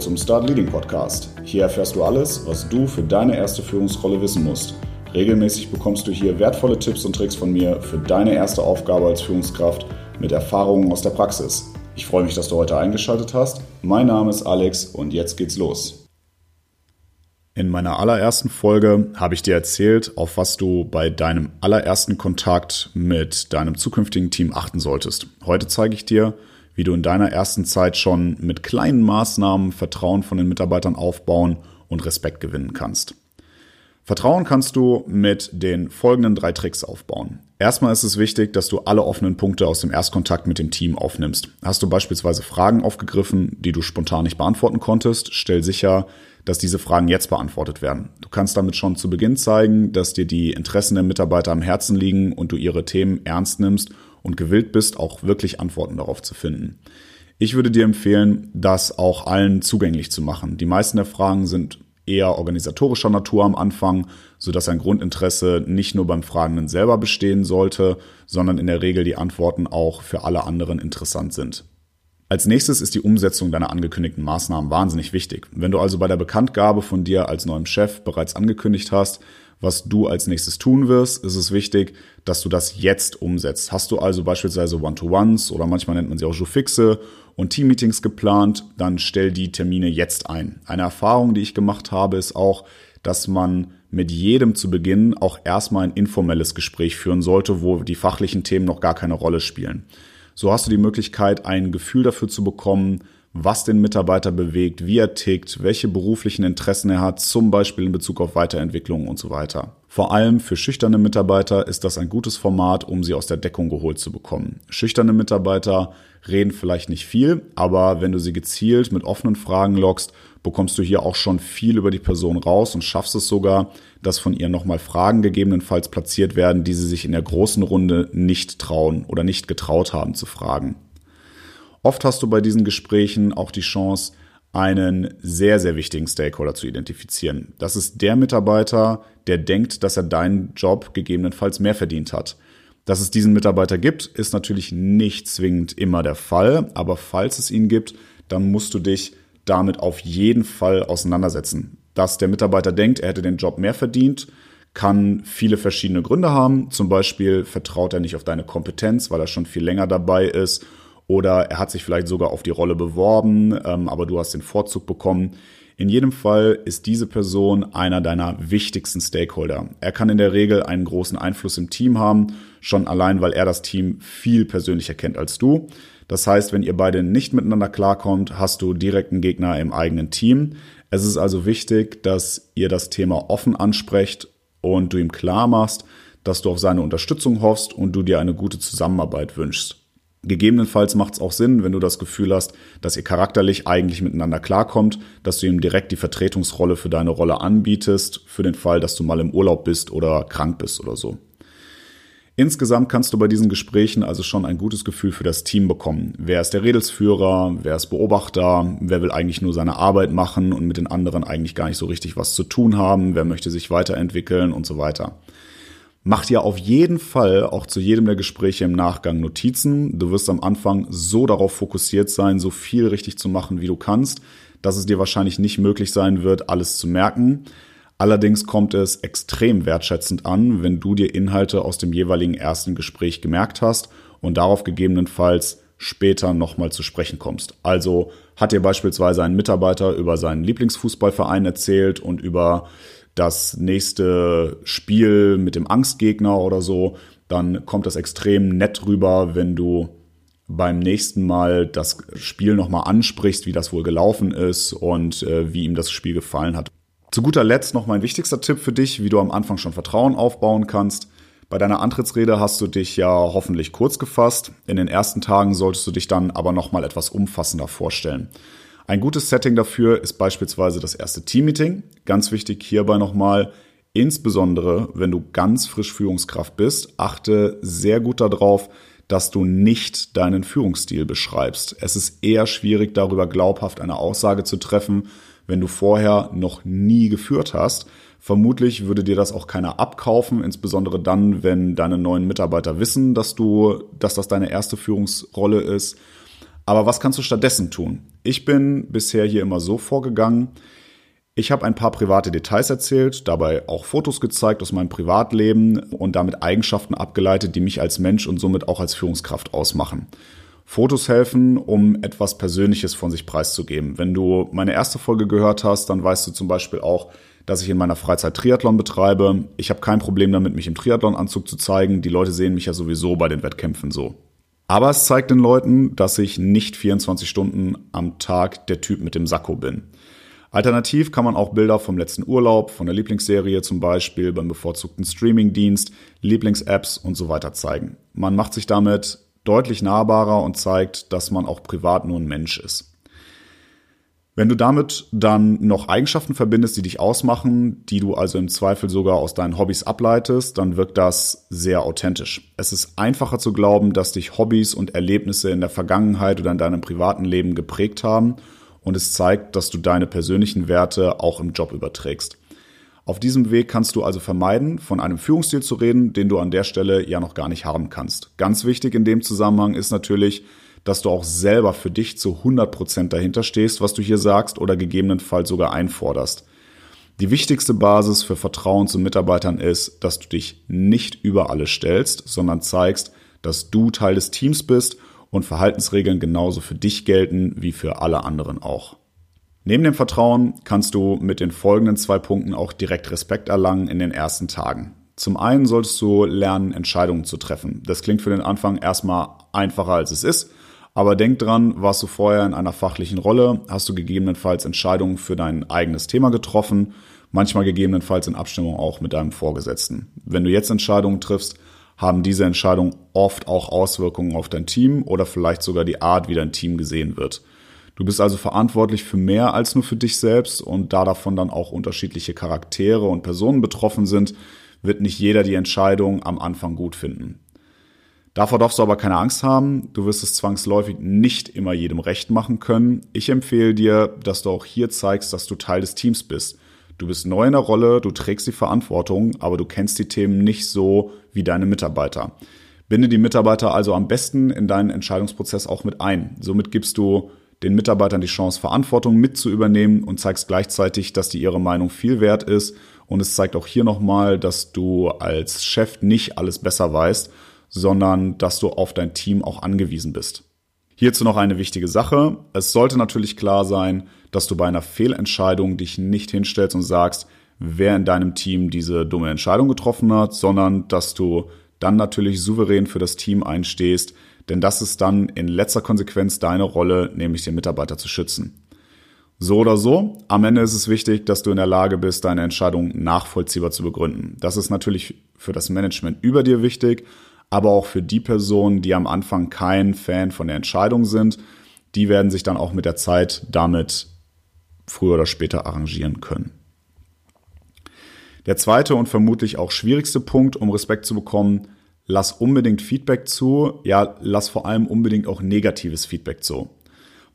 Zum Start Leading Podcast. Hier erfährst du alles, was du für deine erste Führungsrolle wissen musst. Regelmäßig bekommst du hier wertvolle Tipps und Tricks von mir für deine erste Aufgabe als Führungskraft mit Erfahrungen aus der Praxis. Ich freue mich, dass du heute eingeschaltet hast. Mein Name ist Alex und jetzt geht's los. In meiner allerersten Folge habe ich dir erzählt, auf was du bei deinem allerersten Kontakt mit deinem zukünftigen Team achten solltest. Heute zeige ich dir, wie du in deiner ersten Zeit schon mit kleinen Maßnahmen Vertrauen von den Mitarbeitern aufbauen und Respekt gewinnen kannst. Vertrauen kannst du mit den folgenden drei Tricks aufbauen. Erstmal ist es wichtig, dass du alle offenen Punkte aus dem Erstkontakt mit dem Team aufnimmst. Hast du beispielsweise Fragen aufgegriffen, die du spontan nicht beantworten konntest, stell sicher, dass diese Fragen jetzt beantwortet werden. Du kannst damit schon zu Beginn zeigen, dass dir die Interessen der Mitarbeiter am Herzen liegen und du ihre Themen ernst nimmst und gewillt bist, auch wirklich Antworten darauf zu finden. Ich würde dir empfehlen, das auch allen zugänglich zu machen. Die meisten der Fragen sind eher organisatorischer Natur am Anfang, so dass ein Grundinteresse nicht nur beim Fragenden selber bestehen sollte, sondern in der Regel die Antworten auch für alle anderen interessant sind. Als nächstes ist die Umsetzung deiner angekündigten Maßnahmen wahnsinnig wichtig. Wenn du also bei der Bekanntgabe von dir als neuem Chef bereits angekündigt hast, was du als nächstes tun wirst, ist es wichtig, dass du das jetzt umsetzt. Hast du also beispielsweise One-to-Ones oder manchmal nennt man sie auch Joe-Fixe und Team-Meetings geplant, dann stell die Termine jetzt ein. Eine Erfahrung, die ich gemacht habe, ist auch, dass man mit jedem zu Beginn auch erstmal ein informelles Gespräch führen sollte, wo die fachlichen Themen noch gar keine Rolle spielen. So hast du die Möglichkeit, ein Gefühl dafür zu bekommen, was den Mitarbeiter bewegt, wie er tickt, welche beruflichen Interessen er hat, zum Beispiel in Bezug auf Weiterentwicklung und so weiter. Vor allem für schüchterne Mitarbeiter ist das ein gutes Format, um sie aus der Deckung geholt zu bekommen. Schüchterne Mitarbeiter reden vielleicht nicht viel, aber wenn du sie gezielt mit offenen Fragen lockst, bekommst du hier auch schon viel über die Person raus und schaffst es sogar, dass von ihr nochmal Fragen gegebenenfalls platziert werden, die sie sich in der großen Runde nicht trauen oder nicht getraut haben zu fragen. Oft hast du bei diesen Gesprächen auch die Chance, einen sehr, sehr wichtigen Stakeholder zu identifizieren. Das ist der Mitarbeiter, der denkt, dass er deinen Job gegebenenfalls mehr verdient hat. Dass es diesen Mitarbeiter gibt, ist natürlich nicht zwingend immer der Fall, aber falls es ihn gibt, dann musst du dich damit auf jeden Fall auseinandersetzen. Dass der Mitarbeiter denkt, er hätte den Job mehr verdient, kann viele verschiedene Gründe haben. Zum Beispiel vertraut er nicht auf deine Kompetenz, weil er schon viel länger dabei ist oder er hat sich vielleicht sogar auf die Rolle beworben, ähm, aber du hast den Vorzug bekommen. In jedem Fall ist diese Person einer deiner wichtigsten Stakeholder. Er kann in der Regel einen großen Einfluss im Team haben, schon allein, weil er das Team viel persönlicher kennt als du. Das heißt, wenn ihr beide nicht miteinander klarkommt, hast du direkten Gegner im eigenen Team. Es ist also wichtig, dass ihr das Thema offen ansprecht und du ihm klar machst, dass du auf seine Unterstützung hoffst und du dir eine gute Zusammenarbeit wünschst. Gegebenenfalls macht es auch Sinn, wenn du das Gefühl hast, dass ihr charakterlich eigentlich miteinander klarkommt, dass du ihm direkt die Vertretungsrolle für deine Rolle anbietest, für den Fall, dass du mal im Urlaub bist oder krank bist oder so. Insgesamt kannst du bei diesen Gesprächen also schon ein gutes Gefühl für das Team bekommen. Wer ist der Redelsführer? Wer ist Beobachter? Wer will eigentlich nur seine Arbeit machen und mit den anderen eigentlich gar nicht so richtig was zu tun haben? Wer möchte sich weiterentwickeln und so weiter? Mach dir auf jeden Fall auch zu jedem der Gespräche im Nachgang Notizen. Du wirst am Anfang so darauf fokussiert sein, so viel richtig zu machen, wie du kannst, dass es dir wahrscheinlich nicht möglich sein wird, alles zu merken. Allerdings kommt es extrem wertschätzend an, wenn du dir Inhalte aus dem jeweiligen ersten Gespräch gemerkt hast und darauf gegebenenfalls später nochmal zu sprechen kommst. Also hat dir beispielsweise ein Mitarbeiter über seinen Lieblingsfußballverein erzählt und über das nächste Spiel mit dem Angstgegner oder so, dann kommt das extrem nett rüber, wenn du beim nächsten Mal das Spiel nochmal ansprichst, wie das wohl gelaufen ist und äh, wie ihm das Spiel gefallen hat. Zu guter Letzt noch mein wichtigster Tipp für dich, wie du am Anfang schon Vertrauen aufbauen kannst. Bei deiner Antrittsrede hast du dich ja hoffentlich kurz gefasst. In den ersten Tagen solltest du dich dann aber nochmal etwas umfassender vorstellen. Ein gutes Setting dafür ist beispielsweise das erste Teammeeting. Ganz wichtig hierbei nochmal, insbesondere wenn du ganz frisch Führungskraft bist, achte sehr gut darauf, dass du nicht deinen Führungsstil beschreibst. Es ist eher schwierig, darüber glaubhaft eine Aussage zu treffen, wenn du vorher noch nie geführt hast. Vermutlich würde dir das auch keiner abkaufen, insbesondere dann, wenn deine neuen Mitarbeiter wissen, dass du, dass das deine erste Führungsrolle ist Aber was kannst du stattdessen tun? Ich bin bisher hier immer so vorgegangen, ich habe ein paar private Details erzählt, dabei auch Fotos gezeigt aus meinem Privatleben und damit Eigenschaften abgeleitet, die mich als Mensch und somit auch als Führungskraft ausmachen. Fotos helfen, um etwas Persönliches von sich preiszugeben. Wenn du meine erste Folge gehört hast, dann weißt du zum Beispiel auch, dass ich in meiner Freizeit Triathlon betreibe. Ich habe kein Problem damit, mich im Triathlonanzug zu zeigen. Die Leute sehen mich ja sowieso bei den Wettkämpfen so. Aber es zeigt den Leuten, dass ich nicht 24 Stunden am Tag der Typ mit dem Sakko bin. Alternativ kann man auch Bilder vom letzten Urlaub, von der Lieblingsserie zum Beispiel, beim bevorzugten Streamingdienst, Lieblings-Apps und so weiter zeigen. Man macht sich damit deutlich nahbarer und zeigt, dass man auch privat nur ein Mensch ist. Wenn du damit dann noch Eigenschaften verbindest, die dich ausmachen, die du also im Zweifel sogar aus deinen Hobbys ableitest, dann wirkt das sehr authentisch. Es ist einfacher zu glauben, dass dich Hobbys und Erlebnisse in der Vergangenheit oder in deinem privaten Leben geprägt haben und es zeigt, dass du deine persönlichen Werte auch im Job überträgst. Auf diesem Weg kannst du also vermeiden, von einem Führungsstil zu reden, den du an der Stelle ja noch gar nicht haben kannst. Ganz wichtig in dem Zusammenhang ist natürlich, dass du auch selber für dich zu 100 Prozent dahinter stehst, was du hier sagst oder gegebenenfalls sogar einforderst. Die wichtigste Basis für Vertrauen zu Mitarbeitern ist, dass du dich nicht über alles stellst, sondern zeigst, dass du Teil des Teams bist und Verhaltensregeln genauso für dich gelten wie für alle anderen auch. Neben dem Vertrauen kannst du mit den folgenden zwei Punkten auch direkt Respekt erlangen in den ersten Tagen. Zum einen solltest du lernen, Entscheidungen zu treffen. Das klingt für den Anfang erstmal einfacher als es ist, aber denk dran, warst du vorher in einer fachlichen Rolle, hast du gegebenenfalls Entscheidungen für dein eigenes Thema getroffen, manchmal gegebenenfalls in Abstimmung auch mit deinem Vorgesetzten. Wenn du jetzt Entscheidungen triffst, haben diese Entscheidungen oft auch Auswirkungen auf dein Team oder vielleicht sogar die Art, wie dein Team gesehen wird. Du bist also verantwortlich für mehr als nur für dich selbst und da davon dann auch unterschiedliche Charaktere und Personen betroffen sind, wird nicht jeder die Entscheidung am Anfang gut finden. Davor darfst du aber keine Angst haben. Du wirst es zwangsläufig nicht immer jedem recht machen können. Ich empfehle dir, dass du auch hier zeigst, dass du Teil des Teams bist. Du bist neu in der Rolle, du trägst die Verantwortung, aber du kennst die Themen nicht so wie deine Mitarbeiter. Binde die Mitarbeiter also am besten in deinen Entscheidungsprozess auch mit ein. Somit gibst du den Mitarbeitern die Chance, Verantwortung mit zu übernehmen und zeigst gleichzeitig, dass die ihre Meinung viel wert ist. Und es zeigt auch hier nochmal, dass du als Chef nicht alles besser weißt, sondern dass du auf dein Team auch angewiesen bist. Hierzu noch eine wichtige Sache. Es sollte natürlich klar sein, dass du bei einer Fehlentscheidung dich nicht hinstellst und sagst, wer in deinem Team diese dumme Entscheidung getroffen hat, sondern dass du dann natürlich souverän für das Team einstehst, denn das ist dann in letzter Konsequenz deine Rolle, nämlich den Mitarbeiter zu schützen. So oder so, am Ende ist es wichtig, dass du in der Lage bist, deine Entscheidung nachvollziehbar zu begründen. Das ist natürlich für das Management über dir wichtig, aber auch für die Personen, die am Anfang kein Fan von der Entscheidung sind, die werden sich dann auch mit der Zeit damit früher oder später arrangieren können. Der zweite und vermutlich auch schwierigste Punkt, um Respekt zu bekommen, lass unbedingt Feedback zu, ja, lass vor allem unbedingt auch negatives Feedback zu.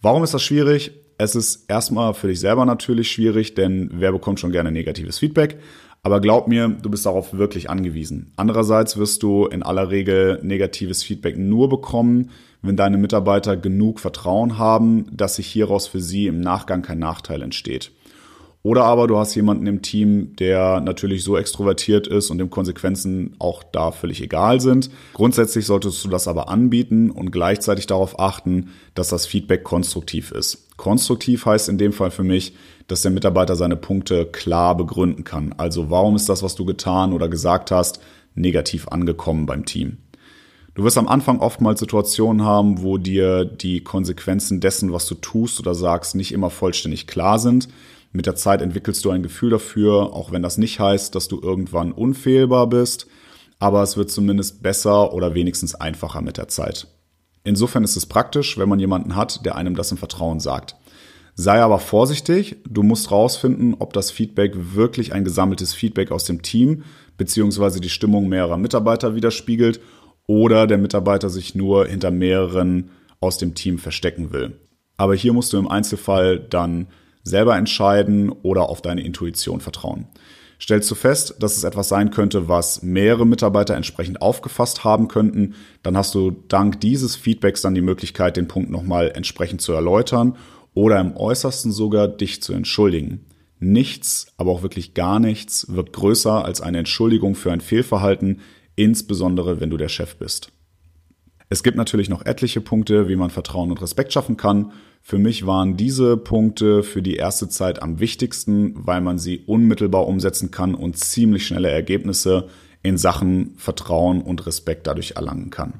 Warum ist das schwierig? Es ist erstmal für dich selber natürlich schwierig, denn wer bekommt schon gerne negatives Feedback? Aber glaub mir, du bist darauf wirklich angewiesen. Andererseits wirst du in aller Regel negatives Feedback nur bekommen, wenn deine Mitarbeiter genug Vertrauen haben, dass sich hieraus für sie im Nachgang kein Nachteil entsteht. Oder aber du hast jemanden im Team, der natürlich so extrovertiert ist und dem Konsequenzen auch da völlig egal sind. Grundsätzlich solltest du das aber anbieten und gleichzeitig darauf achten, dass das Feedback konstruktiv ist. Konstruktiv heißt in dem Fall für mich, dass der Mitarbeiter seine Punkte klar begründen kann. Also warum ist das, was du getan oder gesagt hast, negativ angekommen beim Team? Du wirst am Anfang oftmals Situationen haben, wo dir die Konsequenzen dessen, was du tust oder sagst, nicht immer vollständig klar sind. Mit der Zeit entwickelst du ein Gefühl dafür, auch wenn das nicht heißt, dass du irgendwann unfehlbar bist, aber es wird zumindest besser oder wenigstens einfacher mit der Zeit. Insofern ist es praktisch, wenn man jemanden hat, der einem das im Vertrauen sagt. Sei aber vorsichtig, du musst rausfinden, ob das Feedback wirklich ein gesammeltes Feedback aus dem Team bzw. die Stimmung mehrerer Mitarbeiter widerspiegelt oder der Mitarbeiter sich nur hinter mehreren aus dem Team verstecken will. Aber hier musst du im Einzelfall dann selber entscheiden oder auf deine Intuition vertrauen. Stellst du fest, dass es etwas sein könnte, was mehrere Mitarbeiter entsprechend aufgefasst haben könnten, dann hast du dank dieses Feedbacks dann die Möglichkeit, den Punkt nochmal entsprechend zu erläutern oder im äußersten sogar dich zu entschuldigen. Nichts, aber auch wirklich gar nichts wirkt größer als eine Entschuldigung für ein Fehlverhalten, insbesondere wenn du der Chef bist. Es gibt natürlich noch etliche Punkte, wie man Vertrauen und Respekt schaffen kann. Für mich waren diese Punkte für die erste Zeit am wichtigsten, weil man sie unmittelbar umsetzen kann und ziemlich schnelle Ergebnisse in Sachen Vertrauen und Respekt dadurch erlangen kann.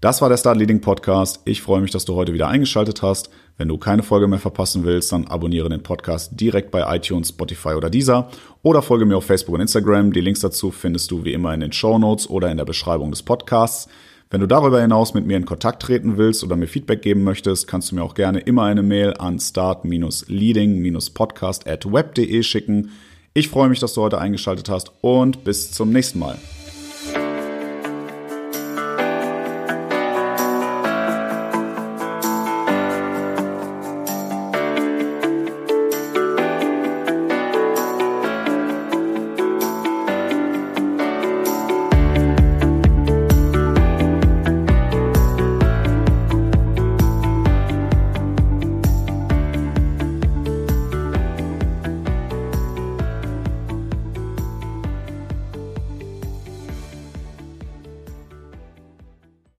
Das war der Start Leading Podcast. Ich freue mich, dass du heute wieder eingeschaltet hast. Wenn du keine Folge mehr verpassen willst, dann abonniere den Podcast direkt bei iTunes, Spotify oder Deezer oder folge mir auf Facebook und Instagram. Die Links dazu findest du wie immer in den Show Notes oder in der Beschreibung des Podcasts. Wenn du darüber hinaus mit mir in Kontakt treten willst oder mir Feedback geben möchtest, kannst du mir auch gerne immer eine Mail an start-leading-podcast at web.de schicken. Ich freue mich, dass du heute eingeschaltet hast und bis zum nächsten Mal.